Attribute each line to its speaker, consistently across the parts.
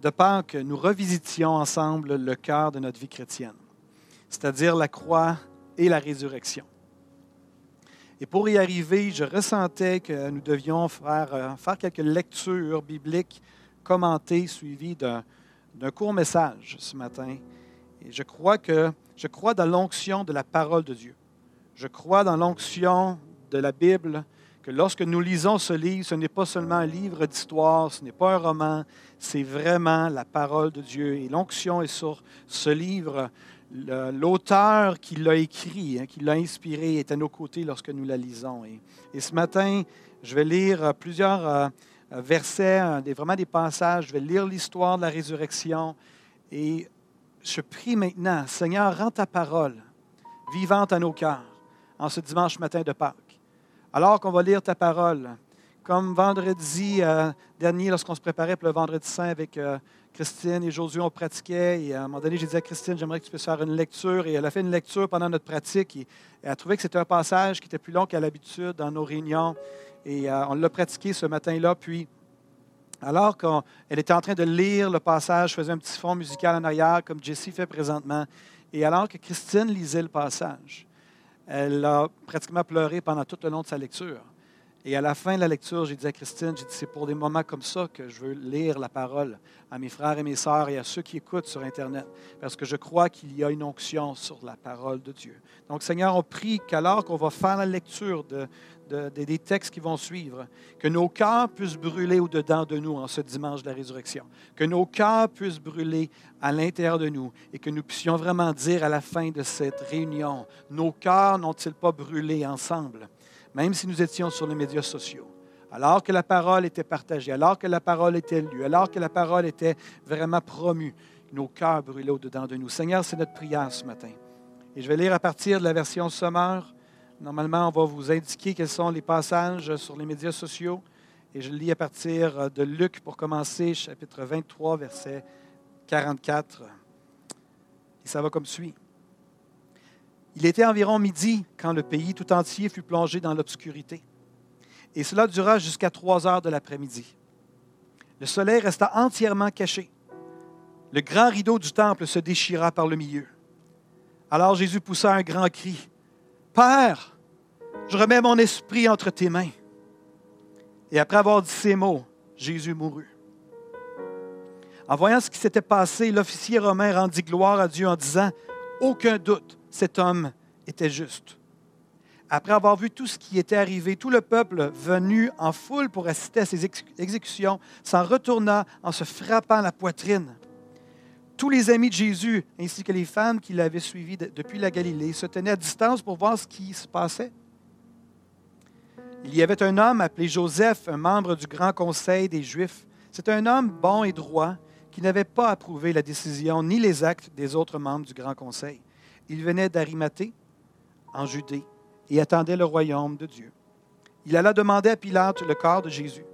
Speaker 1: de Pâques, nous revisitions ensemble le cœur de notre vie chrétienne, c'est-à-dire la croix et la résurrection. Et pour y arriver, je ressentais que nous devions faire, euh, faire quelques lectures bibliques commentées, suivies d'un, d'un court message ce matin. Et je crois que je crois dans l'onction de la parole de Dieu. Je crois dans l'onction de la Bible, que lorsque nous lisons ce livre, ce n'est pas seulement un livre d'histoire, ce n'est pas un roman, c'est vraiment la parole de Dieu. Et l'onction est sur ce livre. L'auteur qui l'a écrit, hein, qui l'a inspiré, est à nos côtés lorsque nous la lisons. Et, ce matin, je vais lire plusieurs euh, versets, des, vraiment des passages. Je vais lire l'histoire de la résurrection. Et je prie maintenant, Seigneur, rends ta parole vivante à nos cœurs en ce dimanche matin de Pâques. Alors qu'on va lire ta parole, comme vendredi euh, dernier, lorsqu'on se préparait pour le vendredi saint avec euh, Christine et Josué, on pratiquait. Et à un moment donné, j'ai dit à Christine, j'aimerais que tu puisses faire une lecture. Et elle a fait une lecture pendant notre pratique. Et elle a trouvé que c'était un passage qui était plus long qu'à l'habitude dans nos réunions. Et euh, on l'a pratiqué ce matin-là. Puis, alors qu'elle était en train de lire le passage, je faisais un petit fond musical en arrière, comme Jessie fait présentement. Et alors que Christine lisait le passage, elle a pratiquement pleuré pendant tout le long de sa lecture. Et à la fin de la lecture, j'ai dit à Christine, j'ai dit, c'est pour des moments comme ça que je veux lire la parole à mes frères et mes sœurs et à ceux qui écoutent sur Internet, parce que je crois qu'il y a une onction sur la parole de Dieu. Donc, Seigneur, on prie qu'alors qu'on va faire la lecture de, de- de- des textes qui vont suivre, que nos cœurs puissent brûler au-dedans de nous en ce dimanche de la résurrection, que nos cœurs puissent brûler à l'intérieur de nous et que nous puissions vraiment dire à la fin de cette réunion, nos cœurs n'ont-ils pas brûlé ensemble, même si nous étions sur les médias sociaux, alors que la parole était partagée, alors que la parole était lue, alors que la parole était vraiment promue, nos cœurs brûlaient au-dedans de nous. Seigneur, c'est notre prière ce matin. Et je vais lire à partir de la version sommaire. Normalement, on va vous indiquer quels sont les passages sur les médias sociaux. Et je lis à partir de Luc pour commencer, chapitre 23, verset 44. Et ça va comme suit. Il était environ midi quand le pays tout entier fut plongé dans l'obscurité. Et cela dura jusqu'à trois heures de l'après-midi. Le soleil resta entièrement caché. Le grand rideau du temple se déchira par le milieu. Alors Jésus poussa un grand cri. Père, je remets mon esprit entre tes mains. Et après avoir dit ces mots, Jésus mourut. En voyant ce qui s'était passé, l'officier romain rendit gloire à Dieu en disant, Aucun doute, cet homme était juste. Après avoir vu tout ce qui était arrivé, tout le peuple venu en foule pour assister à ex- exécutions s'en retourna en se frappant la poitrine. Tous les amis de Jésus, ainsi que les femmes qui l'avaient suivi de- depuis la Galilée, se tenaient à distance pour voir ce qui se passait. Il y avait un homme appelé Joseph, un membre du grand conseil des Juifs. C'est un homme bon et droit qui n'avait pas approuvé la décision ni les actes des autres membres du grand conseil. Il venait d'Arimathée, en Judée, et attendait le royaume de Dieu. Il alla demander à Pilate le corps de Jésus.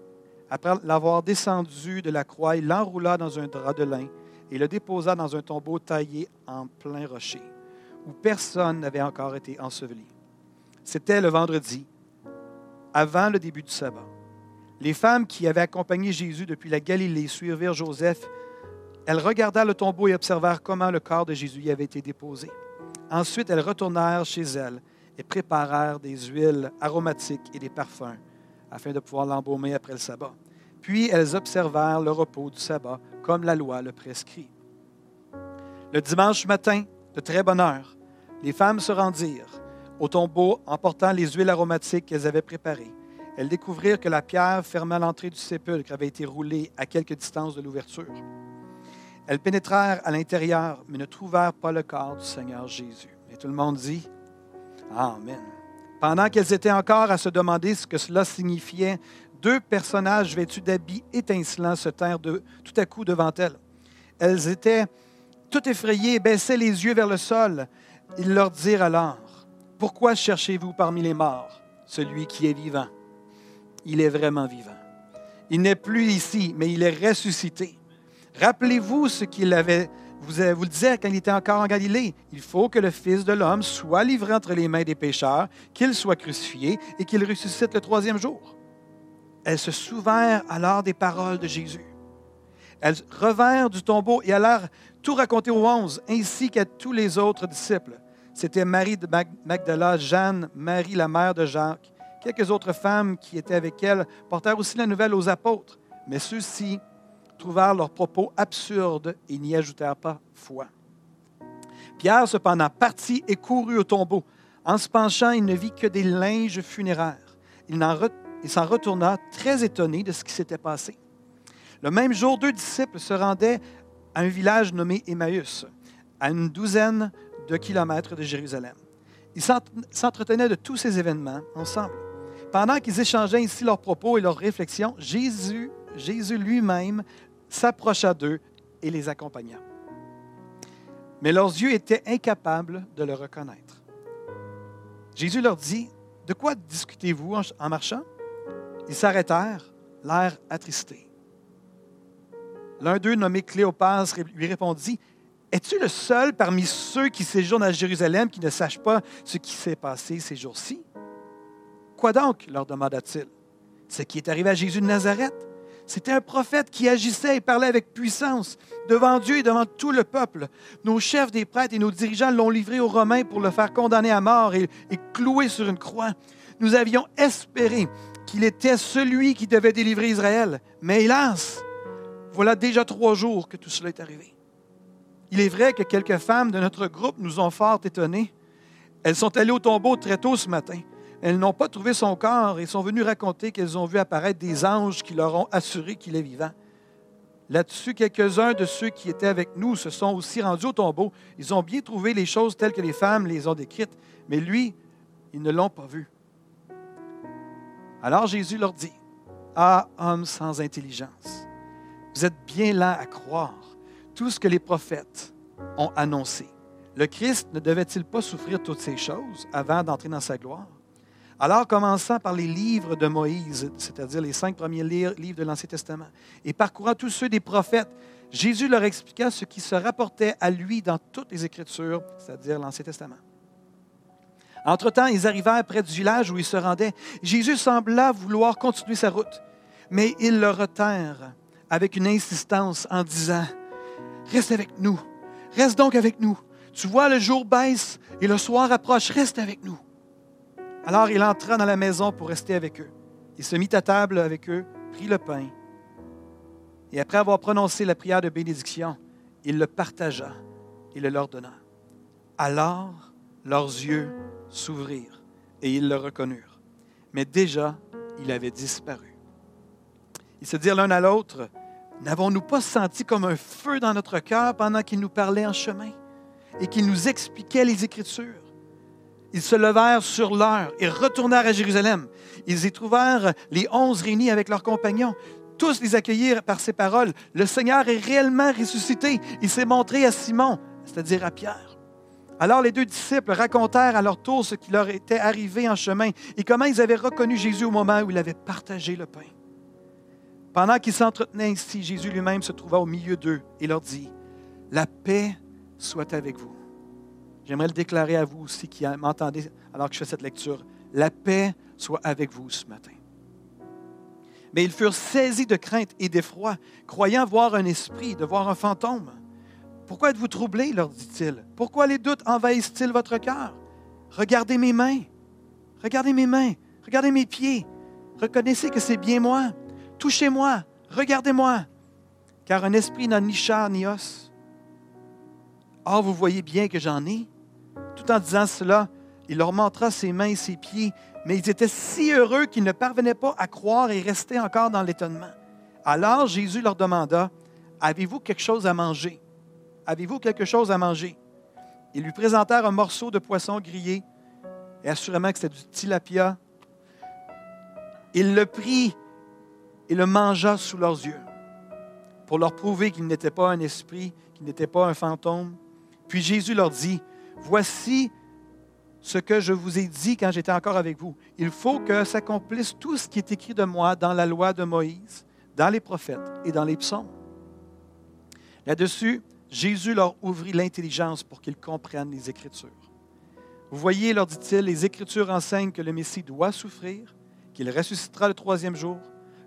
Speaker 1: Après l'avoir descendu de la croix, il l'enroula dans un drap de lin et le déposa dans un tombeau taillé en plein rocher, où personne n'avait encore été enseveli. C'était le vendredi, avant le début du sabbat. Les femmes qui avaient accompagné Jésus depuis la Galilée suivirent Joseph. Elles regardèrent le tombeau et observèrent comment le corps de Jésus y avait été déposé. Ensuite, elles retournèrent chez elles et préparèrent des huiles aromatiques et des parfums afin de pouvoir l'embaumer après le sabbat. Puis elles observèrent le repos du sabbat comme la loi le prescrit. Le dimanche matin, de très bonne heure, les femmes se rendirent au tombeau en portant les huiles aromatiques qu'elles avaient préparées. Elles découvrirent que la pierre fermant l'entrée du sépulcre avait été roulée à quelque distance de l'ouverture. Elles pénétrèrent à l'intérieur, mais ne trouvèrent pas le corps du Seigneur Jésus. Et tout le monde dit Amen. Pendant qu'elles étaient encore à se demander ce que cela signifiait, deux personnages vêtus d'habits étincelants se tinrent tout à coup devant elles. Elles étaient tout effrayés, baissaient les yeux vers le sol. Ils leur dirent alors, Pourquoi cherchez-vous parmi les morts celui qui est vivant? Il est vraiment vivant. Il n'est plus ici, mais il est ressuscité. Rappelez-vous ce qu'il avait, vous, vous le disait quand il était encore en Galilée. Il faut que le Fils de l'homme soit livré entre les mains des pécheurs, qu'il soit crucifié et qu'il ressuscite le troisième jour. Elles se souvinrent alors des paroles de Jésus. Elles revinrent du tombeau et allèrent tout raconter aux onze, ainsi qu'à tous les autres disciples. C'était Marie de Magdala, Jeanne, Marie la mère de Jacques. Quelques autres femmes qui étaient avec elle portèrent aussi la nouvelle aux apôtres, mais ceux-ci trouvèrent leurs propos absurdes et n'y ajoutèrent pas foi. Pierre, cependant, partit et courut au tombeau. En se penchant, il ne vit que des linges funéraires. Il s'en retourna très étonné de ce qui s'était passé. Le même jour, deux disciples se rendaient à un village nommé Emmaüs, à une douzaine de kilomètres de Jérusalem. Ils s'entretenaient de tous ces événements ensemble. Pendant qu'ils échangeaient ici leurs propos et leurs réflexions, Jésus, Jésus lui-même s'approcha d'eux et les accompagna. Mais leurs yeux étaient incapables de le reconnaître. Jésus leur dit, De quoi discutez-vous en marchant? Ils s'arrêtèrent, l'air attristé. L'un d'eux, nommé Cléopas, lui répondit, Es-tu le seul parmi ceux qui séjournent à Jérusalem qui ne sachent pas ce qui s'est passé ces jours-ci Quoi donc leur demanda-t-il. Ce qui est arrivé à Jésus de Nazareth? C'était un prophète qui agissait et parlait avec puissance devant Dieu et devant tout le peuple. Nos chefs des prêtres et nos dirigeants l'ont livré aux Romains pour le faire condamner à mort et clouer sur une croix. Nous avions espéré qu'il était celui qui devait délivrer Israël. Mais hélas, voilà déjà trois jours que tout cela est arrivé. Il est vrai que quelques femmes de notre groupe nous ont fort étonnés. Elles sont allées au tombeau très tôt ce matin. Elles n'ont pas trouvé son corps et sont venues raconter qu'elles ont vu apparaître des anges qui leur ont assuré qu'il est vivant. Là-dessus, quelques-uns de ceux qui étaient avec nous se sont aussi rendus au tombeau. Ils ont bien trouvé les choses telles que les femmes les ont décrites, mais lui, ils ne l'ont pas vu. Alors Jésus leur dit, Ah, homme sans intelligence, vous êtes bien là à croire tout ce que les prophètes ont annoncé. Le Christ ne devait-il pas souffrir toutes ces choses avant d'entrer dans sa gloire? Alors, commençant par les livres de Moïse, c'est-à-dire les cinq premiers livres de l'Ancien Testament, et parcourant tous ceux des prophètes, Jésus leur expliqua ce qui se rapportait à lui dans toutes les Écritures, c'est-à-dire l'Ancien Testament. Entre-temps, ils arrivèrent près du village où ils se rendaient. Jésus sembla vouloir continuer sa route, mais ils le retinrent avec une insistance en disant, Reste avec nous, reste donc avec nous. Tu vois, le jour baisse et le soir approche, reste avec nous. Alors il entra dans la maison pour rester avec eux. Il se mit à table avec eux, prit le pain, et après avoir prononcé la prière de bénédiction, il le partagea et le leur donna. Alors leurs yeux s'ouvrirent et ils le reconnurent. Mais déjà, il avait disparu. Ils se dirent l'un à l'autre, N'avons-nous pas senti comme un feu dans notre cœur pendant qu'il nous parlait en chemin et qu'il nous expliquait les Écritures? Ils se levèrent sur l'heure et retournèrent à Jérusalem. Ils y trouvèrent les onze réunis avec leurs compagnons. Tous les accueillirent par ces paroles. Le Seigneur est réellement ressuscité. Il s'est montré à Simon, c'est-à-dire à Pierre. Alors les deux disciples racontèrent à leur tour ce qui leur était arrivé en chemin et comment ils avaient reconnu Jésus au moment où il avait partagé le pain. Pendant qu'ils s'entretenaient ainsi, Jésus lui-même se trouva au milieu d'eux et leur dit, La paix soit avec vous. J'aimerais le déclarer à vous aussi qui m'entendez alors que je fais cette lecture. La paix soit avec vous ce matin. Mais ils furent saisis de crainte et d'effroi, croyant voir un esprit, de voir un fantôme. Pourquoi êtes-vous troublés leur dit-il? Pourquoi les doutes envahissent-ils votre cœur? Regardez mes mains. Regardez mes mains. Regardez mes pieds. Reconnaissez que c'est bien moi. Touchez-moi. Regardez-moi. Car un esprit n'a ni chair ni os. Or, vous voyez bien que j'en ai. Tout en disant cela, il leur montra ses mains et ses pieds, mais ils étaient si heureux qu'ils ne parvenaient pas à croire et restaient encore dans l'étonnement. Alors Jésus leur demanda, Avez-vous quelque chose à manger? Avez-vous quelque chose à manger? Ils lui présentèrent un morceau de poisson grillé, et assurément que c'était du tilapia. Il le prit et le mangea sous leurs yeux. pour leur prouver qu'il n'était pas un esprit, qu'il n'était pas un fantôme. Puis Jésus leur dit, voici ce que je vous ai dit quand j'étais encore avec vous. Il faut que s'accomplisse tout ce qui est écrit de moi dans la loi de Moïse, dans les prophètes et dans les psaumes. Là-dessus, Jésus leur ouvrit l'intelligence pour qu'ils comprennent les Écritures. Vous voyez, leur dit-il, les Écritures enseignent que le Messie doit souffrir, qu'il ressuscitera le troisième jour,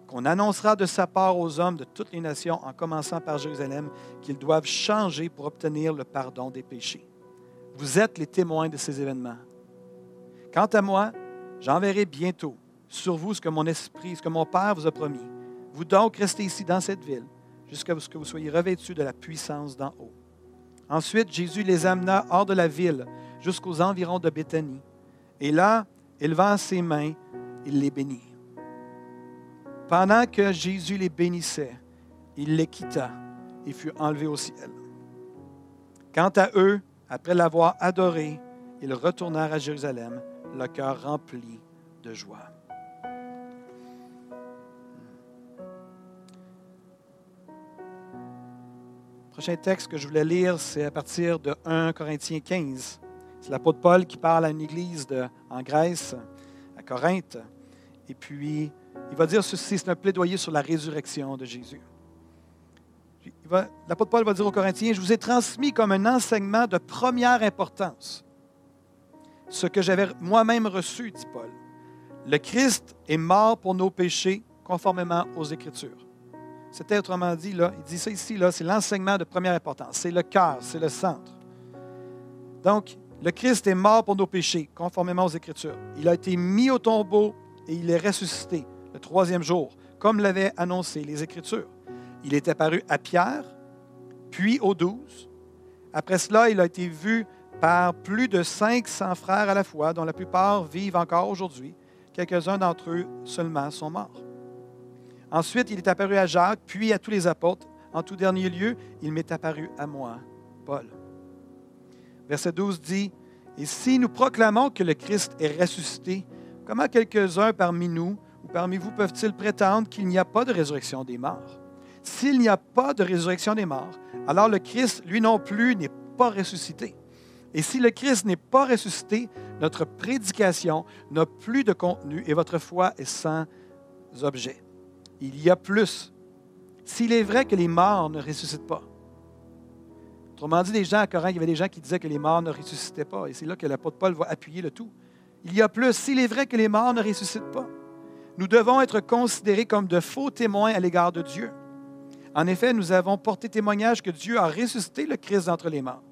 Speaker 1: qu'on annoncera de sa part aux hommes de toutes les nations, en commençant par Jérusalem, qu'ils doivent changer pour obtenir le pardon des péchés. Vous êtes les témoins de ces événements. Quant à moi, j'enverrai bientôt sur vous ce que mon esprit, ce que mon Père vous a promis. Vous donc restez ici dans cette ville, jusqu'à ce que vous soyez revêtus de la puissance d'en haut. Ensuite, Jésus les amena hors de la ville, jusqu'aux environs de Béthanie. Et là, élevant ses mains, il les bénit. Pendant que Jésus les bénissait, il les quitta et fut enlevé au ciel. Quant à eux, après l'avoir adoré, ils retournèrent à Jérusalem, le cœur rempli de joie. Prochain texte que je voulais lire, c'est à partir de 1 Corinthiens 15. C'est l'apôtre Paul qui parle à une église en Grèce, à Corinthe. Et puis, il va dire ceci, c'est un plaidoyer sur la résurrection de Jésus. L'apôtre Paul va dire aux Corinthiens, je vous ai transmis comme un enseignement de première importance ce que j'avais moi-même reçu, dit Paul. Le Christ est mort pour nos péchés conformément aux Écritures. C'était autrement dit, là, il dit ça ici, c'est l'enseignement de première importance. C'est le cœur, c'est le centre. Donc, le Christ est mort pour nos péchés, conformément aux Écritures. Il a été mis au tombeau et il est ressuscité le troisième jour, comme l'avaient annoncé les Écritures. Il est apparu à Pierre, puis aux douze. Après cela, il a été vu par plus de 500 frères à la fois, dont la plupart vivent encore aujourd'hui. Quelques-uns d'entre eux seulement sont morts. Ensuite, il est apparu à Jacques, puis à tous les apôtres. En tout dernier lieu, il m'est apparu à moi, Paul. Verset 12 dit, Et si nous proclamons que le Christ est ressuscité, comment quelques-uns parmi nous ou parmi vous peuvent-ils prétendre qu'il n'y a pas de résurrection des morts? S'il n'y a pas de résurrection des morts, alors le Christ, lui non plus, n'est pas ressuscité. Et si le Christ n'est pas ressuscité, notre prédication n'a plus de contenu et votre foi est sans objet. Il y a plus. S'il est vrai que les morts ne ressuscitent pas, autrement dit, des gens à Corinthe, il y avait des gens qui disaient que les morts ne ressuscitaient pas. Et c'est là que l'apôtre Paul va appuyer le tout. Il y a plus. S'il est vrai que les morts ne ressuscitent pas, nous devons être considérés comme de faux témoins à l'égard de Dieu. En effet, nous avons porté témoignage que Dieu a ressuscité le Christ d'entre les morts.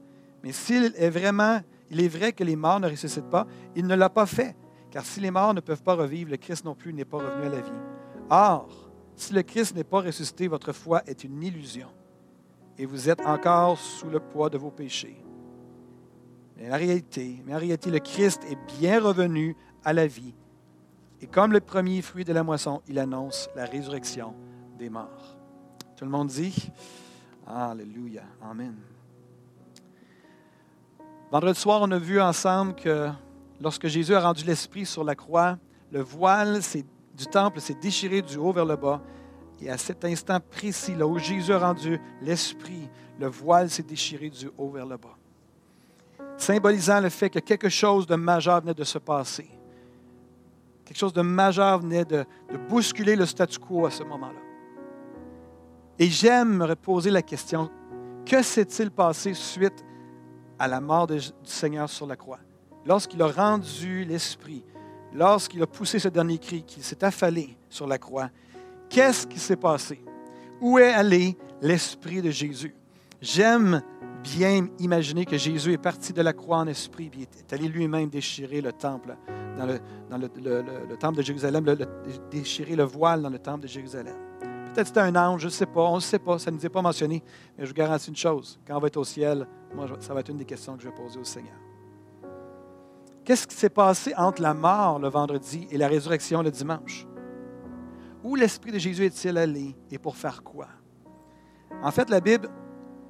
Speaker 1: Mais s'il est vraiment, il est vrai que les morts ne ressuscitent pas, il ne l'a pas fait. Car si les morts ne peuvent pas revivre, le Christ non plus n'est pas revenu à la vie. Or, si le Christ n'est pas ressuscité, votre foi est une illusion et vous êtes encore sous le poids de vos péchés. Mais en réalité, mais en réalité, le Christ est bien revenu à la vie. Et comme le premier fruit de la moisson, il annonce la résurrection des morts. Tout le monde dit Alléluia. Amen. Vendredi soir, on a vu ensemble que lorsque Jésus a rendu l'Esprit sur la croix, le voile du temple s'est déchiré du haut vers le bas. Et à cet instant précis, là où Jésus a rendu l'Esprit, le voile s'est déchiré du haut vers le bas. Symbolisant le fait que quelque chose de majeur venait de se passer. Quelque chose de majeur venait de, bousculer le statu quo à ce moment-là. Et j'aime me poser la question, que s'est-il passé suite à la mort du Seigneur sur la croix? Lorsqu'il a rendu l'Esprit, lorsqu'il a poussé ce dernier cri, qu'il s'est affalé sur la croix, qu'est-ce qui s'est passé? Où est allé l'Esprit de Jésus? J'aime bien imaginer que Jésus est parti de la croix en esprit, est allé lui-même déchirer le temple dans le, le, temple de Jérusalem, déchirer le voile dans le temple de Jérusalem. Peut-être c'était un ange, je ne sais pas, on ne sait pas, ça ne nous est pas mentionné, mais je vous garantis une chose, quand on va être au ciel, moi, ça va être une des questions que je vais poser au Seigneur. Qu'est-ce qui s'est passé entre la mort le vendredi et la résurrection le dimanche? Où l'Esprit de Jésus est-il allé et pour faire quoi? En fait, la Bible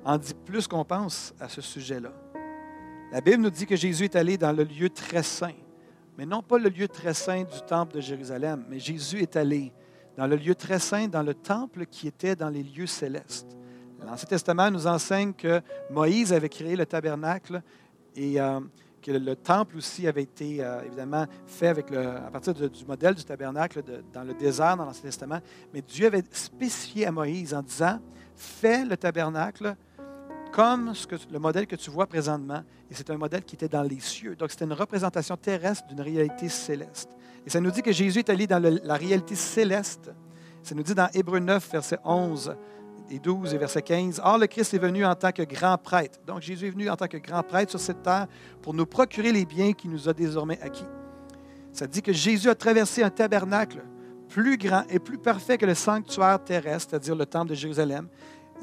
Speaker 1: en dit plus qu'on pense à ce sujet-là. La Bible nous dit que Jésus est allé dans le lieu très saint, mais non pas le lieu très saint du temple de Jérusalem, mais Jésus est allé dans le lieu très saint, dans le temple qui était dans les lieux célestes. L'Ancien Testament nous enseigne que Moïse avait créé le tabernacle et euh, que le temple aussi avait été euh, évidemment fait avec le, à partir du modèle du tabernacle dans le désert dans l'Ancien Testament. Mais Dieu avait spécifié à Moïse en disant, fais le tabernacle comme le modèle que tu vois présentement, et c'est un modèle qui était dans les cieux. Donc, c'était une représentation terrestre d'une réalité céleste. Et ça nous dit que Jésus est allé dans la réalité céleste. Ça nous dit dans Hébreu 9, verset 11 et 12 et verset 15, Or le Christ est venu en tant que grand prêtre. Donc Jésus est venu en tant que grand prêtre sur cette terre pour nous procurer les biens qu'il nous a désormais acquis. Ça dit que Jésus a traversé un tabernacle plus grand et plus parfait que le sanctuaire terrestre, c'est-à-dire le temple de Jérusalem.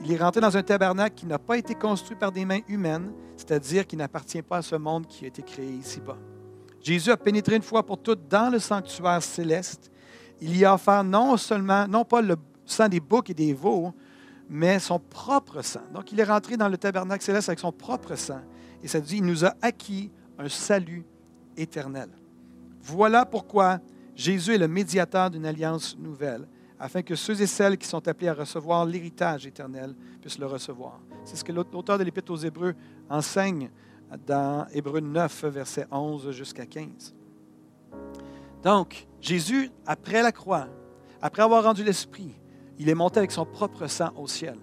Speaker 1: Il est rentré dans un tabernacle qui n'a pas été construit par des mains humaines, c'est-à-dire qui n'appartient pas à ce monde qui a été créé ici-bas. Jésus a pénétré une fois pour toutes dans le sanctuaire céleste. Il y a offert non seulement, non pas le sang des boucs et des veaux, mais son propre sang. Donc il est rentré dans le tabernacle céleste avec son propre sang. Et ça dit, il nous a acquis un salut éternel. Voilà pourquoi Jésus est le médiateur d'une alliance nouvelle, afin que ceux et celles qui sont appelés à recevoir l'héritage éternel puissent le recevoir. C'est ce que l'auteur de l'Épître aux Hébreux enseigne dans Hébreux 9, verset 11 jusqu'à 15. Donc, Jésus, après la croix, après avoir rendu l'Esprit, il est monté avec son propre sang au ciel.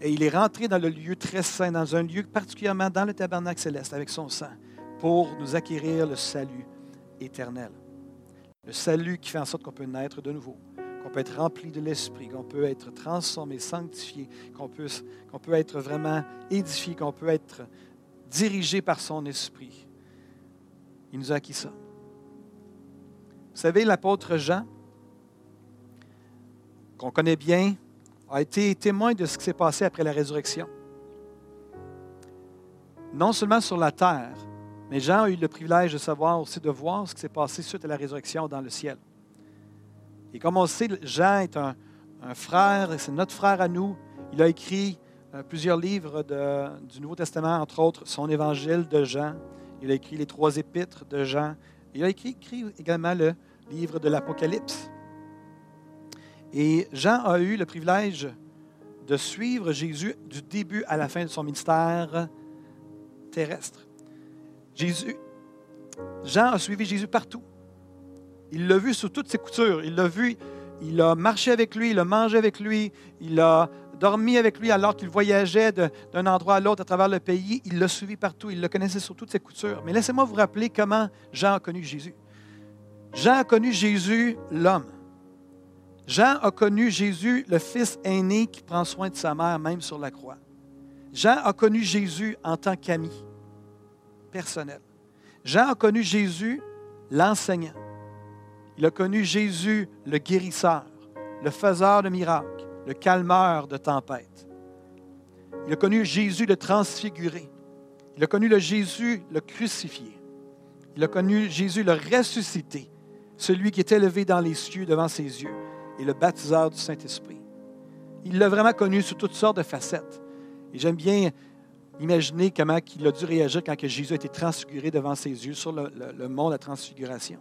Speaker 1: Et il est rentré dans le lieu très saint, dans un lieu particulièrement dans le tabernacle céleste, avec son sang, pour nous acquérir le salut éternel. Le salut qui fait en sorte qu'on peut naître de nouveau, qu'on peut être rempli de l'Esprit, qu'on peut être transformé, sanctifié, qu'on peut, être vraiment édifié, qu'on peut être dirigé par son esprit. Il nous a acquis ça. Vous savez, l'apôtre Jean, qu'on connaît bien, a été témoin de ce qui s'est passé après la résurrection. Non seulement sur la terre, mais Jean a eu le privilège de savoir aussi, de voir ce qui s'est passé suite à la résurrection dans le ciel. Et comme on sait, Jean est un, un frère, c'est notre frère à nous. Il a écrit euh, plusieurs livres du Nouveau Testament, entre autres son évangile de Jean. Il a écrit les trois épîtres de Jean. Il a écrit, également le livre de l'Apocalypse. Et Jean a eu le privilège de suivre Jésus du début à la fin de son ministère terrestre. Jésus, Jean a suivi Jésus partout. Il l'a vu sous toutes ses coutures. Il l'a vu, il a marché avec lui, il a mangé avec lui, il a dormi avec lui alors qu'il voyageait d'un endroit à l'autre à travers le pays. Il l'a suivi partout, il le connaissait sur toutes ses coutures. Mais laissez-moi vous rappeler comment Jean a connu Jésus. Jean a connu Jésus, l'homme. Jean a connu Jésus, le fils aîné qui prend soin de sa mère, même sur la croix. Jean a connu Jésus en tant qu'ami personnel. Jean a connu Jésus, l'enseignant. Il a connu Jésus, le guérisseur, le faiseur de miracles le calmeur de tempête. Il a connu Jésus le transfiguré. Il a connu le Jésus le crucifié. Il a connu Jésus le ressuscité, celui qui est élevé dans les cieux devant ses yeux et le baptiseur du Saint-Esprit. Il l'a vraiment connu sous toutes sortes de facettes. Et j'aime bien imaginer comment il a dû réagir quand Jésus a été transfiguré devant ses yeux sur le, le mont de la transfiguration.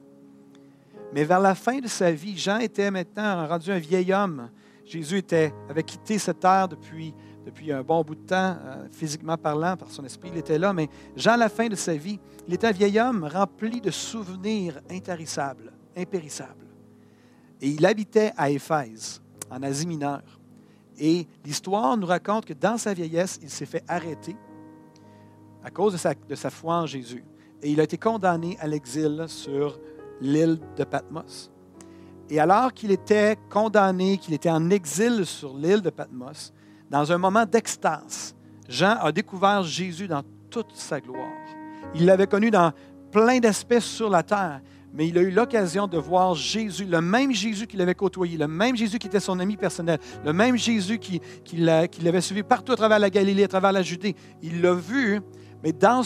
Speaker 1: Mais vers la fin de sa vie, Jean était maintenant rendu un vieil homme Jésus était, avait quitté cette terre depuis, depuis un bon bout de temps, euh, physiquement parlant, par son esprit, il était là, mais Jean, à la fin de sa vie, il était un vieil homme rempli de souvenirs intarissables, impérissables. Et il habitait à Éphèse, en Asie mineure. Et l'histoire nous raconte que dans sa vieillesse, il s'est fait arrêter à cause de sa, de sa foi en Jésus. Et il a été condamné à l'exil sur l'île de Patmos. Et alors qu'il était condamné, qu'il était en exil sur l'île de Patmos, dans un moment d'extase, Jean a découvert Jésus dans toute sa gloire. Il l'avait connu dans plein d'aspects sur la terre, mais il a eu l'occasion de voir Jésus, le même Jésus qu'il avait côtoyé, le même Jésus qui était son ami personnel, le même Jésus qui, qui l'avait suivi partout à travers la Galilée, à travers la Judée. Il l'a vu, mais dans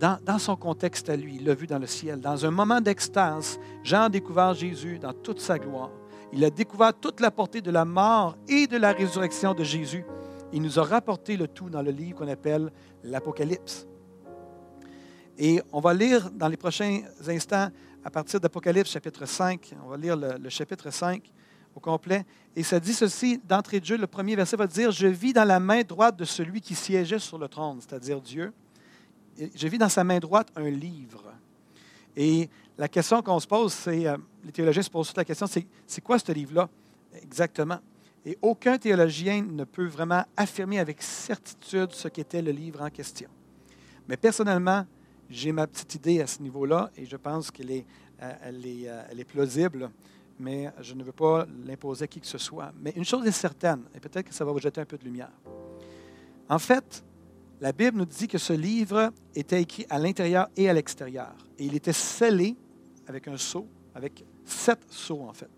Speaker 1: dans, son contexte à lui, il l'a vu dans le ciel. Dans un moment d'extase, Jean a découvert Jésus dans toute sa gloire. Il a découvert toute la portée de la mort et de la résurrection de Jésus. Il nous a rapporté le tout dans le livre qu'on appelle l'Apocalypse. Et on va lire dans les prochains instants, à partir d'Apocalypse chapitre 5, on va lire le, chapitre 5, au complet. Et ça dit ceci, d'entrée de jeu, le premier verset va dire, je vis dans la main droite de celui qui siégeait sur le trône, c'est-à-dire Dieu. je vis dans sa main droite un livre. Et la question qu'on se pose, c'est, euh, les théologiens se posent toute la question, c'est, c'est quoi ce livre-là exactement? Et aucun théologien ne peut vraiment affirmer avec certitude ce qu'était le livre en question. Mais personnellement, j'ai ma petite idée à ce niveau-là et je pense qu'elle est, euh, euh, est plausible, mais je ne veux pas l'imposer à qui que ce soit. Mais une chose est certaine, et peut-être que ça va vous jeter un peu de lumière. En fait, la Bible nous dit que ce livre était écrit à l'intérieur et à l'extérieur. Et il était scellé avec un sceau, avec sept sceaux en fait.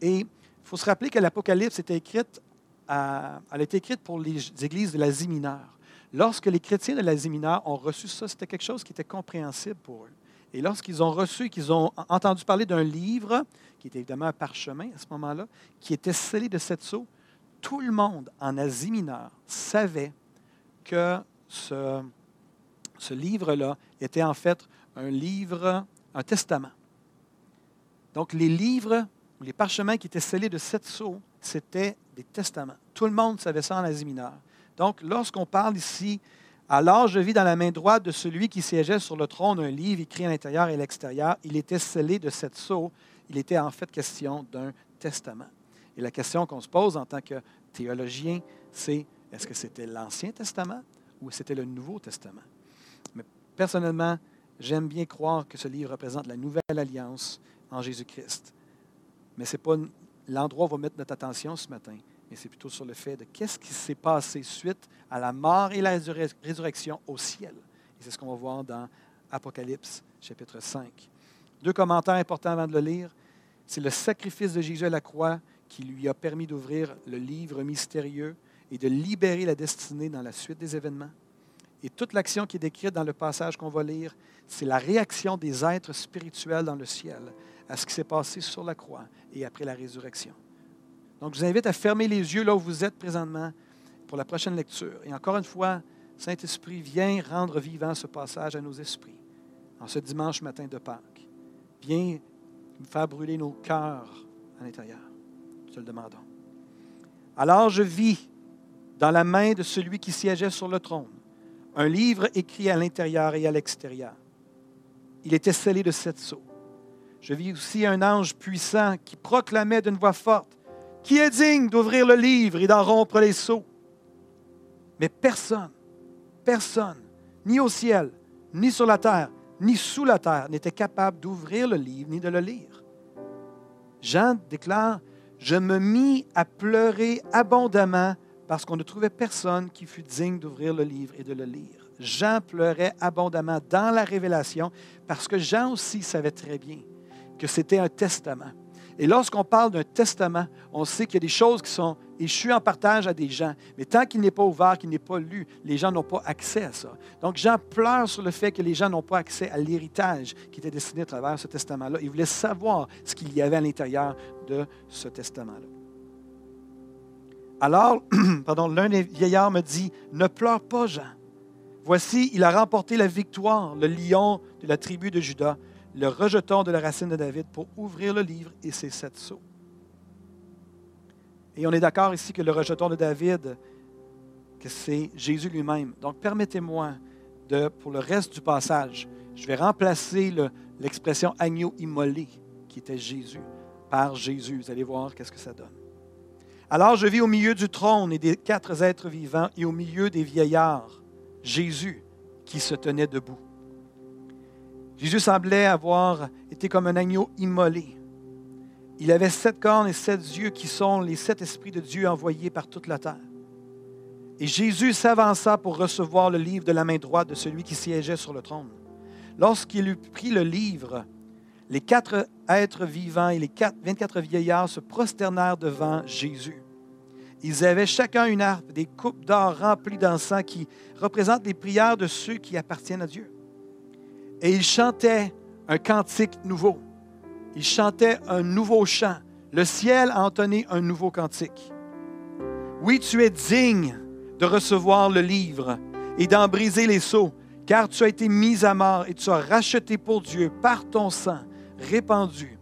Speaker 1: Et il faut se rappeler que l'Apocalypse était écrite, à, elle été écrite pour les églises de l'Asie mineure. Lorsque les chrétiens de l'Asie mineure ont reçu ça, c'était quelque chose qui était compréhensible pour eux. Et lorsqu'ils ont reçu, qu'ils ont entendu parler d'un livre, qui était évidemment un parchemin à ce moment-là, qui était scellé de sept sceaux, tout le monde en Asie mineure savait que ce, livre-là était en fait un livre, un testament. Donc les livres, les parchemins qui étaient scellés de sept sceaux, c'était des testaments. Tout le monde savait ça en Asie mineure. Donc lorsqu'on parle ici, alors je vis dans la main droite de celui qui siégeait sur le trône un livre écrit à l'intérieur et à l'extérieur. Il était scellé de sept sceaux. Il était en fait question d'un testament. Et la question qu'on se pose en tant que théologien, c'est est-ce que c'était l'Ancien Testament ou c'était le Nouveau Testament? Mais personnellement, j'aime bien croire que ce livre représente la nouvelle alliance en Jésus-Christ. Mais ce n'est pas l'endroit où va mettre notre attention ce matin, mais c'est plutôt sur le fait de qu'est-ce qui s'est passé suite à la mort et la résurrection au ciel. Et c'est ce qu'on va voir dans Apocalypse chapitre 5. Deux commentaires importants avant de le lire. C'est le sacrifice de Jésus à la croix qui lui a permis d'ouvrir le livre mystérieux et de libérer la destinée dans la suite des événements. Et toute l'action qui est décrite dans le passage qu'on va lire, c'est la réaction des êtres spirituels dans le ciel à ce qui s'est passé sur la croix et après la résurrection. Donc, je vous invite à fermer les yeux là où vous êtes présentement pour la prochaine lecture. Et encore une fois, Saint-Esprit, viens rendre vivant ce passage à nos esprits en ce dimanche matin de Pâques. Viens faire brûler nos cœurs à l'intérieur. Nous te le demandons. Alors je vis dans la main de celui qui siégeait sur le trône, un livre écrit à l'intérieur et à l'extérieur. Il était scellé de sept sceaux. Je vis aussi un ange puissant qui proclamait d'une voix forte, Qui est digne d'ouvrir le livre et d'en rompre les sceaux Mais personne, personne, ni au ciel, ni sur la terre, ni sous la terre, n'était capable d'ouvrir le livre ni de le lire. Jean déclare, Je me mis à pleurer abondamment parce qu'on ne trouvait personne qui fût digne d'ouvrir le livre et de le lire. Jean pleurait abondamment dans la révélation parce que Jean aussi savait très bien que c'était un testament. Et lorsqu'on parle d'un testament, on sait qu'il y a des choses qui sont échues en partage à des gens. Mais tant qu'il n'est pas ouvert, qu'il n'est pas lu, les gens n'ont pas accès à ça. Donc Jean pleure sur le fait que les gens n'ont pas accès à l'héritage qui était destiné à travers ce testament-là. Il voulait savoir ce qu'il y avait à l'intérieur de ce testament-là. Alors, pardon, l'un des vieillards me dit, ne pleure pas, Jean. Voici, il a remporté la victoire, le lion de la tribu de Judas, le rejeton de la racine de David, pour ouvrir le livre et ses sept sceaux. Et on est d'accord ici que le rejeton de David, que c'est Jésus lui-même. Donc, permettez-moi de, pour le reste du passage, je vais remplacer l'expression agneau immolé, qui était Jésus, par Jésus. Vous allez voir qu'est-ce que ça donne. Alors je vis au milieu du trône et des quatre êtres vivants et au milieu des vieillards, Jésus qui se tenait debout. Jésus semblait avoir été comme un agneau immolé. Il avait sept cornes et sept yeux qui sont les sept esprits de Dieu envoyés par toute la terre. Et Jésus s'avança pour recevoir le livre de la main droite de celui qui siégeait sur le trône. Lorsqu'il eut pris le livre, les quatre êtres vivants et les 24 vieillards se prosternèrent devant Jésus. Ils avaient chacun une harpe, des coupes d'or remplies d'encens qui représentent les prières de ceux qui appartiennent à Dieu. Et ils chantaient un cantique nouveau. Ils chantaient un nouveau chant. Le ciel a entonné un nouveau cantique. Oui, tu es digne de recevoir le livre et d'en briser les sceaux, car tu as été mis à mort et tu as racheté pour Dieu par ton sang répandu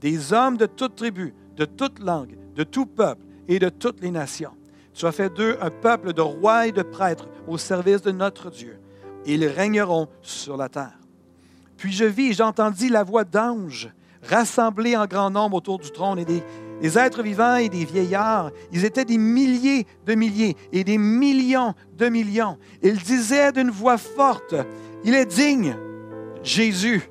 Speaker 1: des hommes de toute tribu, de toute langue, de tout peuple et de toutes les nations. Tu as fait d'eux un peuple de rois et de prêtres au service de notre Dieu. Ils régneront sur la terre. Puis je vis et j'entendis la voix d'anges rassemblés en grand nombre autour du trône et des, des êtres vivants et des vieillards. Ils étaient des milliers de milliers et des millions de millions. Ils disaient d'une voix forte, Il est digne, Jésus,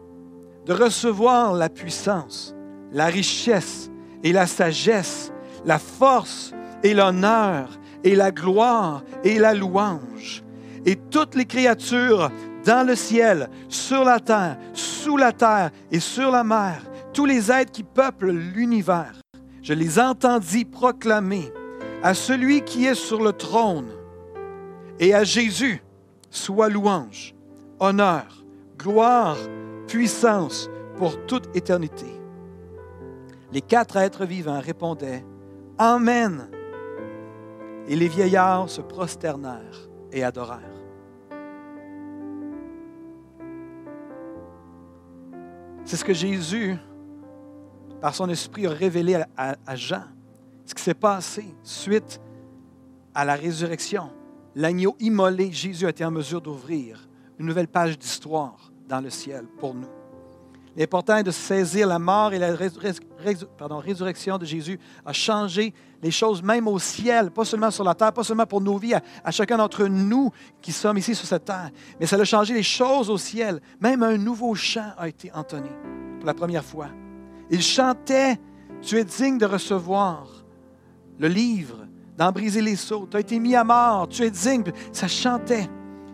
Speaker 1: de recevoir la puissance, la richesse et la sagesse, la force et l'honneur et la gloire et la louange. Et toutes les créatures dans le ciel, sur la terre, sous la terre et sur la mer, tous les êtres qui peuplent l'univers, je les entendis proclamer à celui qui est sur le trône et à Jésus soit louange, honneur, gloire, puissance pour toute éternité. Les quatre êtres vivants répondaient Amen. Et les vieillards se prosternèrent et adorèrent. C'est ce que Jésus, par son esprit, a révélé à, Jean. Ce qui s'est passé suite à la résurrection. L'agneau immolé, Jésus a été en mesure d'ouvrir une nouvelle page d'histoire dans le ciel pour nous. L'important est de saisir la mort et la résurrection de Jésus a changé les choses même au ciel, pas seulement sur la terre, pas seulement pour nos vies, à, chacun d'entre nous qui sommes ici sur cette terre, mais ça a changé les choses au ciel. Même un nouveau chant a été entonné pour la première fois. Il chantait, tu es digne de recevoir le livre, d'en briser les sceaux, tu as été mis à mort, tu es digne. Ça chantait.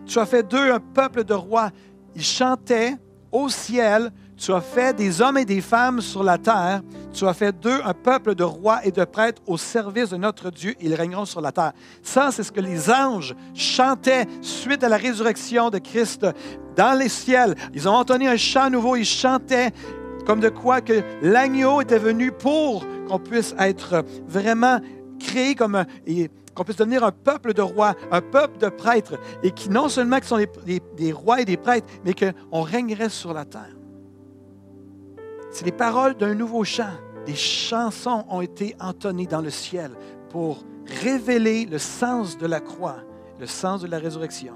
Speaker 1: Tu as fait d'eux un peuple de rois. Il chantait au ciel, tu as fait des hommes et des femmes sur la terre. Tu as fait d'eux un peuple de rois et de prêtres au service de notre Dieu. Ils régneront sur la terre. Ça, c'est ce que les anges chantaient suite à la résurrection de Christ dans les ciels. Ils ont entonné un chant nouveau. Ils chantaient comme de quoi que l'agneau était venu pour qu'on puisse être vraiment créé comme qu'on puisse devenir un peuple de rois, un peuple de prêtres, et qui non seulement qui sont des, des rois et des prêtres, mais qu'on régnerait sur la terre. C'est les paroles d'un nouveau chant. Des chansons ont été entonnées dans le ciel pour révéler le sens de la croix, le sens de la résurrection.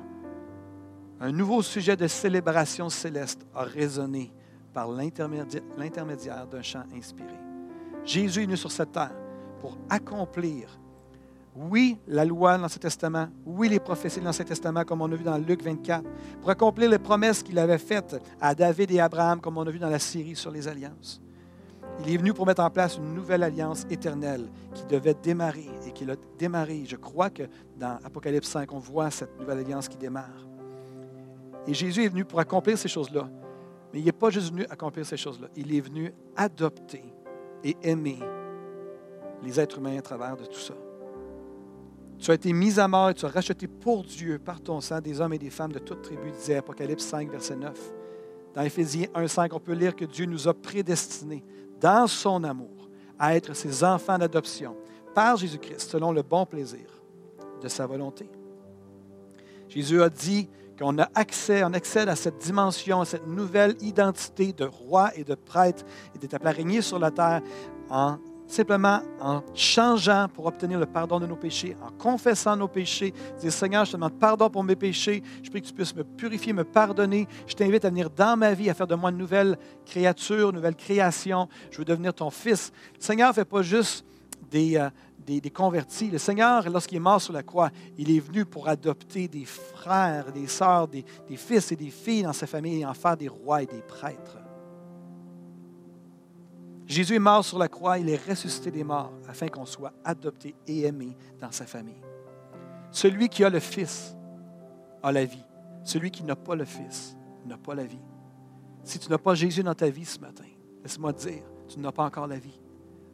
Speaker 1: Un nouveau sujet de célébration céleste a résonné par l'intermédiaire d'un chant inspiré. Jésus est venu sur cette terre pour accomplir oui, la loi dans l'Ancien Testament. Oui, les prophéties de l'Ancien Testament, comme on a vu dans Luc 24. Pour accomplir les promesses qu'il avait faites à David et Abraham, comme on a vu dans la série sur les alliances. Il est venu pour mettre en place une nouvelle alliance éternelle qui devait démarrer et qui a démarré. Je crois que dans Apocalypse 5, on voit cette nouvelle alliance qui démarre. Et Jésus est venu pour accomplir ces choses-là. Mais il n'est pas juste venu accomplir ces choses-là. Il est venu adopter et aimer les êtres humains à travers de tout ça. Tu as été mis à mort et tu as racheté pour Dieu par ton sang des hommes et des femmes de toute tribu, disait Apocalypse 5, verset 9. Dans Éphésiens 1, 5, on peut lire que Dieu nous a prédestinés dans son amour à être ses enfants d'adoption par Jésus-Christ, selon le bon plaisir de sa volonté. Jésus a dit qu'on a accès, on accède à cette dimension, à cette nouvelle identité de roi et de prêtre et d'être appelé à régner sur la terre en simplement en changeant pour obtenir le pardon de nos péchés, en confessant nos péchés, dire Seigneur, je te demande pardon pour mes péchés, je prie que tu puisses me purifier, me pardonner. Je t'invite à venir dans ma vie, à faire de moi une nouvelle créature, une nouvelle création. Je veux devenir ton fils. Le Seigneur ne fait pas juste des, euh, des, convertis. Le Seigneur, lorsqu'il est mort sur la croix, il est venu pour adopter des frères, des sœurs, des, des fils et des filles dans sa famille et en faire des rois et des prêtres. Jésus est mort sur la croix, il est ressuscité des morts afin qu'on soit adopté et aimé dans sa famille. Celui qui a le Fils a la vie. Celui qui n'a pas le Fils n'a pas la vie. Si tu n'as pas Jésus dans ta vie ce matin, laisse-moi te dire, tu n'as pas encore la vie.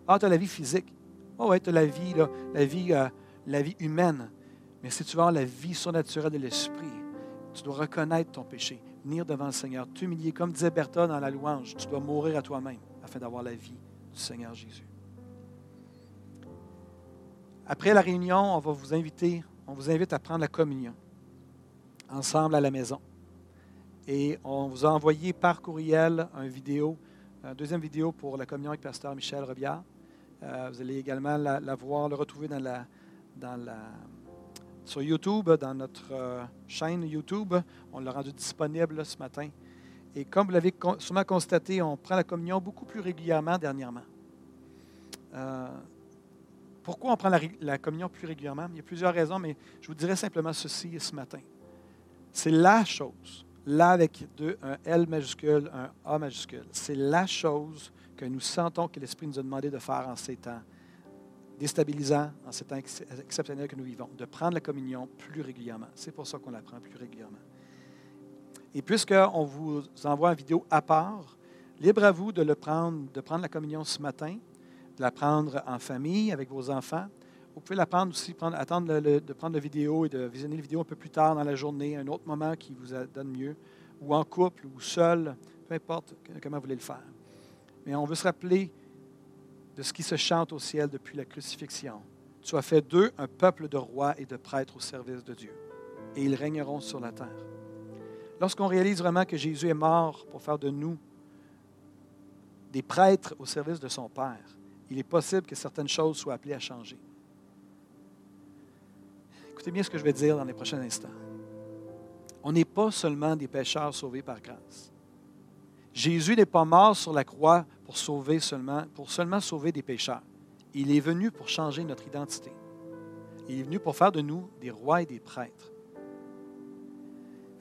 Speaker 1: Ah, tu as la vie physique. Oh, oui, tu as la vie, la, vie euh, la vie humaine. Mais si tu veux avoir la vie surnaturelle de l'esprit, tu dois reconnaître ton péché, venir devant le Seigneur, t'humilier. Comme disait Bertha dans la louange, tu dois mourir à toi-même afin d'avoir la vie du Seigneur Jésus. Après la réunion, on va vous inviter, on vous invite à prendre la communion ensemble à la maison. Et on vous a envoyé par courriel vidéo, une deuxième vidéo pour la communion avec Pasteur Michel Robillard. Euh, vous allez également la, voir, le retrouver sur YouTube, dans notre euh, chaîne YouTube. On l'a rendu disponible ce matin. Et comme vous l'avez sûrement constaté, on prend la communion beaucoup plus régulièrement dernièrement. Euh, pourquoi on prend la, communion plus régulièrement? Il y a plusieurs raisons, mais je vous dirais simplement ceci ce matin. C'est la chose, là avec deux, un L majuscule, un A majuscule, c'est la chose que nous sentons que l'Esprit nous a demandé de faire en ces temps déstabilisants, en ces temps exceptionnels que nous vivons, de prendre la communion plus régulièrement. C'est pour ça qu'on la prend plus régulièrement. Et puisqu'on vous envoie une vidéo à part, libre à vous de, le prendre, de prendre la communion ce matin, de la prendre en famille avec vos enfants. Vous pouvez la prendre aussi, attendre de prendre la vidéo et de visionner la vidéo un peu plus tard dans la journée, un autre moment qui vous donne mieux, ou en couple, ou seul, peu importe comment vous voulez le faire. Mais on veut se rappeler de ce qui se chante au ciel depuis la crucifixion. Tu as fait d'eux un peuple de rois et de prêtres au service de Dieu, et ils régneront sur la terre. Lorsqu'on réalise vraiment que Jésus est mort pour faire de nous des prêtres au service de son Père, il est possible que certaines choses soient appelées à changer. Écoutez bien ce que je vais dire dans les prochains instants. On n'est pas seulement des pécheurs sauvés par grâce. Jésus n'est pas mort sur la croix pour sauver seulement, pour seulement sauver des pécheurs. Il est venu pour changer notre identité. Il est venu pour faire de nous des rois et des prêtres.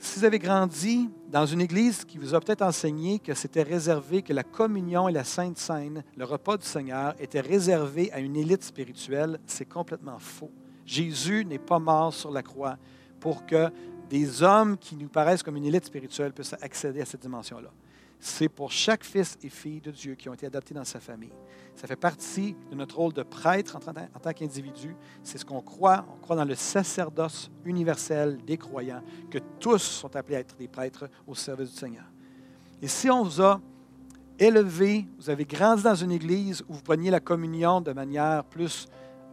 Speaker 1: Si vous avez grandi dans une église qui vous a peut-être enseigné que c'était réservé, que la communion et la Sainte Seine, le repas du Seigneur, étaient réservés à une élite spirituelle, c'est complètement faux. Jésus n'est pas mort sur la croix pour que des hommes qui nous paraissent comme une élite spirituelle puissent accéder à cette dimension-là c'est pour chaque fils et fille de Dieu qui ont été adoptés dans sa famille. Ça fait partie de notre rôle de prêtre en, tant qu'individu. C'est ce qu'on croit. On croit dans le sacerdoce universel des croyants, que tous sont appelés à être des prêtres au service du Seigneur. Et si on vous a élevé, vous avez grandi dans une église où vous preniez la communion de manière plus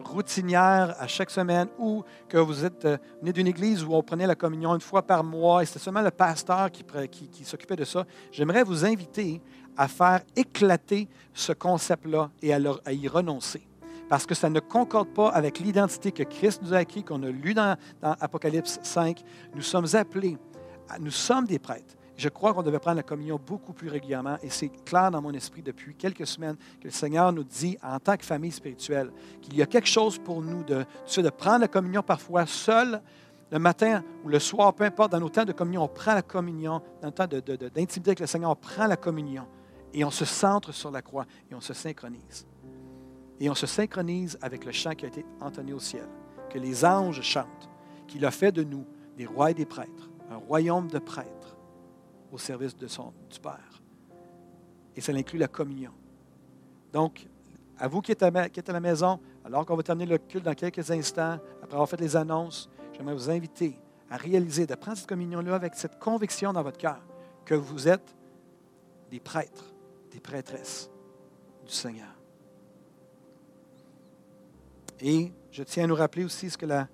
Speaker 1: routinière à chaque semaine ou que vous êtes euh, né d'une église où on prenait la communion une fois par mois et c'était seulement le pasteur qui, s'occupait de ça, j'aimerais vous inviter à faire éclater ce concept-là et à, y renoncer. Parce que ça ne concorde pas avec l'identité que Christ nous a acquis, qu'on a lu dans Apocalypse 5. Nous sommes appelés, nous sommes des prêtres. Je crois qu'on devait prendre la communion beaucoup plus régulièrement et c'est clair dans mon esprit depuis quelques semaines que le Seigneur nous dit en tant que famille spirituelle qu'il y a quelque chose pour nous de, prendre la communion parfois seul le matin ou le soir, peu importe, dans nos temps de communion, on prend la communion, dans le temps d'intimité avec le Seigneur, on prend la communion et on se centre sur la croix et on se synchronise. Et on se synchronise avec le chant qui a été entonné au ciel, que les anges chantent, qu'il a fait de nous des rois et des prêtres, un royaume de prêtres au service de son, du Père. Et ça inclut la communion. Donc, à vous qui êtes à, la maison, alors qu'on va terminer le culte dans quelques instants, après avoir fait les annonces, j'aimerais vous inviter à réaliser, de prendre cette communion-là avec cette conviction dans votre cœur que vous êtes des prêtres, des prêtresses du Seigneur. Et je tiens à nous rappeler aussi ce que la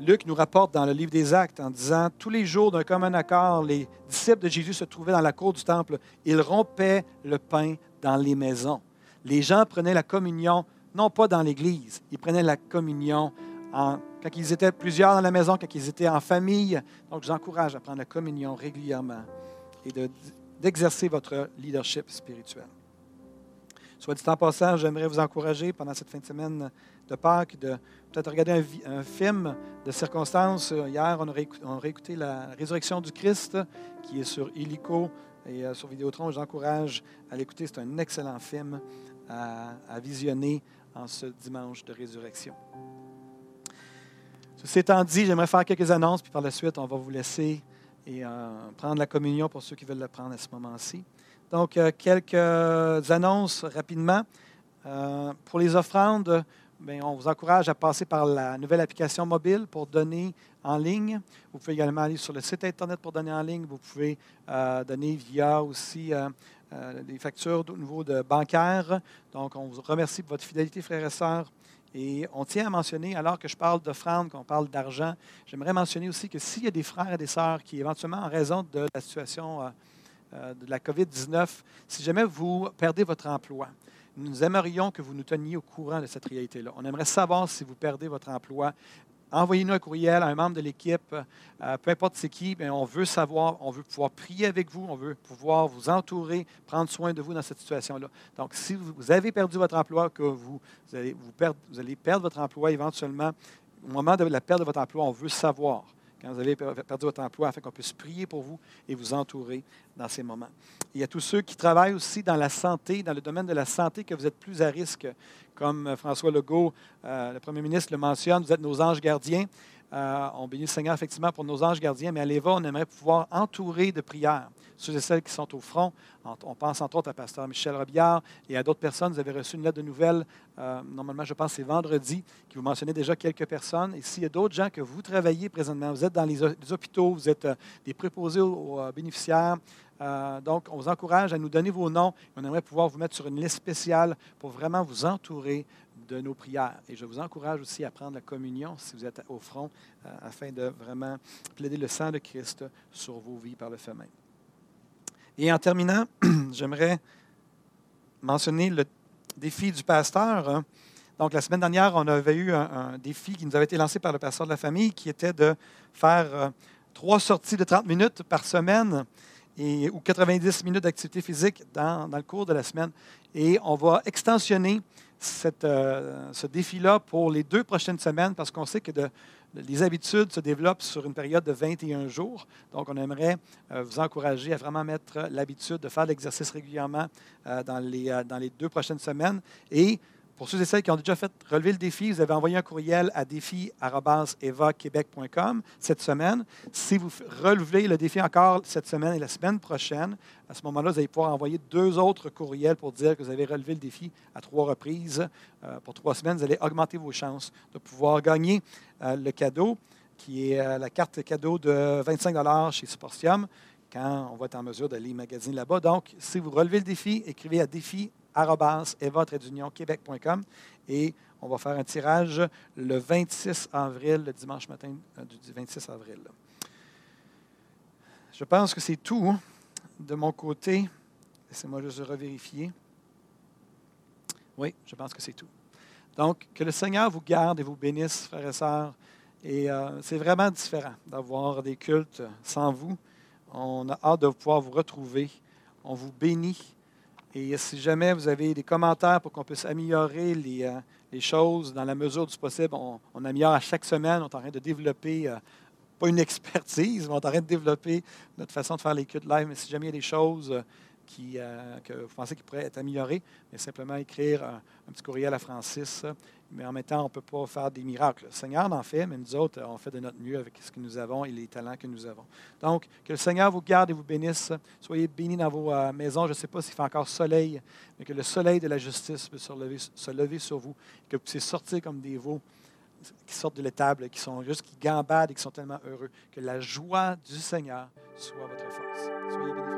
Speaker 1: Luc nous rapporte dans le livre des Actes en disant, tous les jours d'un commun accord, les disciples de Jésus se trouvaient dans la cour du temple. Ils rompaient le pain dans les maisons. Les gens prenaient la communion, non pas dans l'Église, ils prenaient la communion quand ils étaient plusieurs dans la maison, quand ils étaient en famille. Donc, je vous encourage à prendre la communion régulièrement et d'exercer votre leadership spirituel. Soit dit en passant, j'aimerais vous encourager pendant cette fin de semaine de Pâques de peut-être regarder un, film de circonstances. Hier, on a, réécouté, La résurrection du Christ qui est sur Illico et euh, sur Vidéotron. Je vous encourage à l'écouter. C'est un excellent film à, visionner en ce dimanche de résurrection. Ceci étant dit, j'aimerais faire quelques annonces, puis par la suite, on va vous laisser et euh, prendre la communion pour ceux qui veulent la prendre à ce moment-ci. Donc, euh, quelques annonces rapidement. pour les offrandes, ben, on vous encourage à passer par la nouvelle application mobile pour donner en ligne. Vous pouvez également aller sur le site Internet pour donner en ligne. Vous pouvez euh, donner via aussi euh, euh, des factures au niveau de bancaire. Donc, on vous remercie pour votre fidélité, frères et sœurs. Et on tient à mentionner, alors que je parle d'offrande, qu'on parle d'argent, j'aimerais mentionner aussi que s'il y a des frères et des sœurs qui, éventuellement, en raison de la situation de la COVID-19, si jamais vous perdez votre emploi, nous aimerions que vous nous teniez au courant de cette réalité-là. On aimerait savoir si vous perdez votre emploi. Envoyez-nous un courriel à un membre de l'équipe, euh, peu importe c'est qui, mais on veut savoir, on veut pouvoir prier avec vous, on veut pouvoir vous entourer, prendre soin de vous dans cette situation-là. Donc, si vous avez perdu votre emploi, que vous, allez, perdre votre emploi éventuellement, au moment de la perte de votre emploi, on veut savoir quand vous avez perdu votre emploi, afin qu'on puisse prier pour vous et vous entourer dans ces moments. Il y a tous ceux qui travaillent aussi dans la santé, dans le domaine de la santé, que vous êtes plus à risque, comme François Legault, euh, le premier ministre, le mentionne, vous êtes nos anges gardiens. Euh, on bénit le Seigneur effectivement pour nos anges gardiens, mais à l'Éva, on aimerait pouvoir entourer de prières ceux et celles qui sont au front. On pense entre autres à Pasteur Michel Robillard et à d'autres personnes. Vous avez reçu une lettre de nouvelles, euh, normalement, je pense c'est vendredi, qui vous mentionnait déjà quelques personnes. Et s'il y a d'autres gens que vous travaillez présentement, vous êtes dans les, hôpitaux, vous êtes euh, des préposés aux, bénéficiaires, donc, on vous encourage à nous donner vos noms. On aimerait pouvoir vous mettre sur une liste spéciale pour vraiment vous entourer de nos prières. Et je vous encourage aussi à prendre la communion si vous êtes au front, euh, afin de vraiment plaider le sang de Christ sur vos vies par le fait même. Et en terminant, j'aimerais mentionner le défi du pasteur. Hein. Donc, la semaine dernière, on avait eu un, défi qui nous avait été lancé par le pasteur de la famille, qui était de faire euh, trois sorties de 30 minutes par semaine ou 90 minutes d'activité physique dans, dans, le cours de la semaine. Et on va extensionner euh, ce défi-là pour les deux prochaines semaines parce qu'on sait que les habitudes se développent sur une période de 21 jours. Donc, on aimerait euh, vous encourager à vraiment mettre l'habitude de faire l'exercice régulièrement euh, dans, les, dans les deux prochaines semaines. Et pour ceux et celles qui ont déjà fait relever le défi, vous avez envoyé un courriel à défi.evaquebec.com cette semaine. Si vous relevez le défi encore cette semaine et la semaine prochaine, à ce moment-là, vous allez pouvoir envoyer deux autres courriels pour dire que vous avez relevé le défi à trois reprises. Euh, pour trois semaines, vous allez augmenter vos chances de pouvoir gagner euh, le cadeau, qui est euh, la carte cadeau de 25 chez Sportium quand on va être en mesure d'aller magasiner là-bas. Donc, si vous relevez le défi, écrivez à défi québec.com et on va faire un tirage le 26 avril, le dimanche matin euh, du 26 avril. Je pense que c'est tout hein, de mon côté. Laissez-moi juste revérifier. Oui, je pense que c'est tout. Donc, que le Seigneur vous garde et vous bénisse, frères et sœurs. Et euh, c'est vraiment différent d'avoir des cultes sans vous. On a hâte de pouvoir vous retrouver. On vous bénit. Et si jamais vous avez des commentaires pour qu'on puisse améliorer les, euh, choses dans la mesure du possible, on, améliore à chaque semaine. On est en train de développer, euh, pas une expertise, mais on est en train de développer notre façon de faire les cuts live. Mais si jamais il y a des choses euh, que vous pensez qui pourraient être améliorées, mais simplement écrire un petit courriel à Francis mais en même temps, on ne peut pas faire des miracles. Le Seigneur en fait, mais nous autres, on fait de notre mieux avec ce que nous avons et les talents que nous avons. Donc, que le Seigneur vous garde et vous bénisse. Soyez bénis dans vos euh, maisons. Je ne sais pas s'il fait encore soleil, mais que le soleil de la justice puisse se lever, sur vous, que vous puissiez sortir comme des veaux qui sortent de l'étable, qui sont juste, qui gambadent et qui sont tellement heureux. Que la joie du Seigneur soit votre force. Soyez bénis,